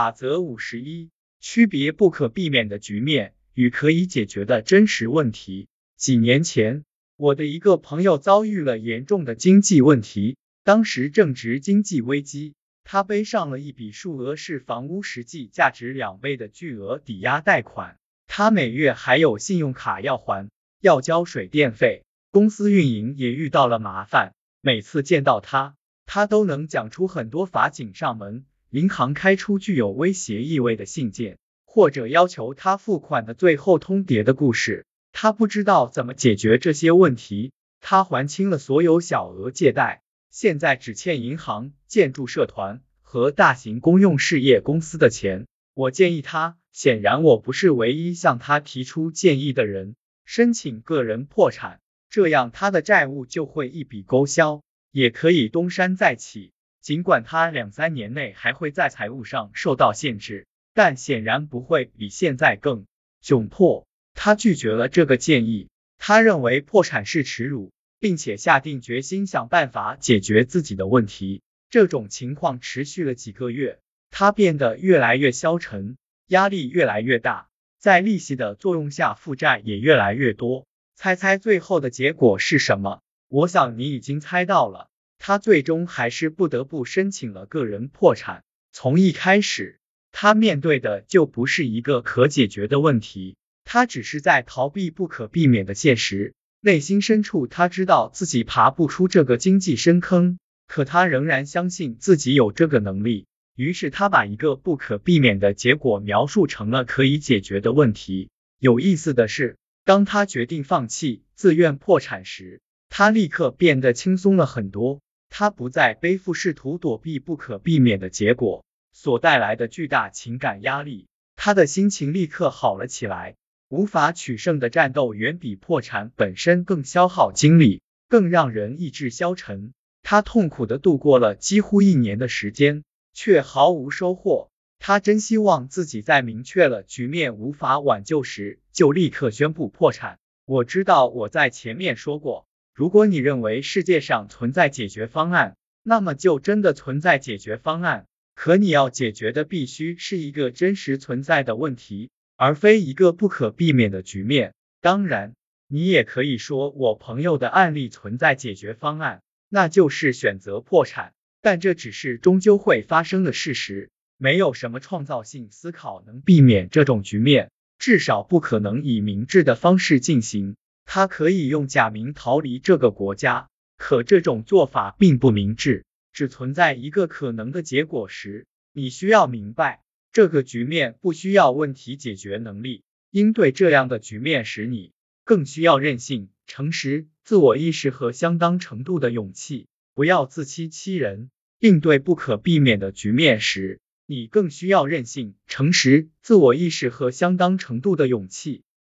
法则五十一：区别不可避免的局面与可以解决的真实问题。几年前，我的一个朋友遭遇了严重的经济问题，当时正值经济危机，他背上了一笔数额是房屋实际价值两倍的巨额抵押贷款，他每月还有信用卡要还，要交水电费，公司运营也遇到了麻烦。每次见到他，他都能讲出很多法警上门。银行开出具有威胁意味的信件，或者要求他付款的最后通牒的故事，他不知道怎么解决这些问题。他还清了所有小额借贷，现在只欠银行、建筑社团和大型公用事业公司的钱。我建议他，显然我不是唯一向他提出建议的人，申请个人破产，这样他的债务就会一笔勾销，也可以东山再起。尽管他两三年内还会在财务上受到限制，但显然不会比现在更窘迫。他拒绝了这个建议，他认为破产是耻辱，并且下定决心想办法解决自己的问题。这种情况持续了几个月，他变得越来越消沉，压力越来越大，在利息的作用下，负债也越来越多。猜猜最后的结果是什么？我想你已经猜到了。他最终还是不得不申请了个人破产。从一开始，他面对的就不是一个可解决的问题，他只是在逃避不可避免的现实。内心深处，他知道自己爬不出这个经济深坑，可他仍然相信自己有这个能力。于是，他把一个不可避免的结果描述成了可以解决的问题。有意思的是，当他决定放弃、自愿破产时，他立刻变得轻松了很多。他不再背负试图躲避不可避免的结果所带来的巨大情感压力，他的心情立刻好了起来。无法取胜的战斗远比破产本身更消耗精力，更让人意志消沉。他痛苦的度过了几乎一年的时间，却毫无收获。他真希望自己在明确了局面无法挽救时，就立刻宣布破产。我知道我在前面说过。如果你认为世界上存在解决方案，那么就真的存在解决方案。可你要解决的必须是一个真实存在的问题，而非一个不可避免的局面。当然，你也可以说我朋友的案例存在解决方案，那就是选择破产。但这只是终究会发生的事实，没有什么创造性思考能避免这种局面，至少不可能以明智的方式进行。他可以用假名逃离这个国家，可这种做法并不明智。只存在一个可能的结果时，你需要明白，这个局面不需要问题解决能力。应对这样的局面时，你更需要韧性、诚实、自我意识和相当程度的勇气。不要自欺欺人。应对不可避免的局面时，你更需要韧性、诚实、自我意识和相当程度的勇气。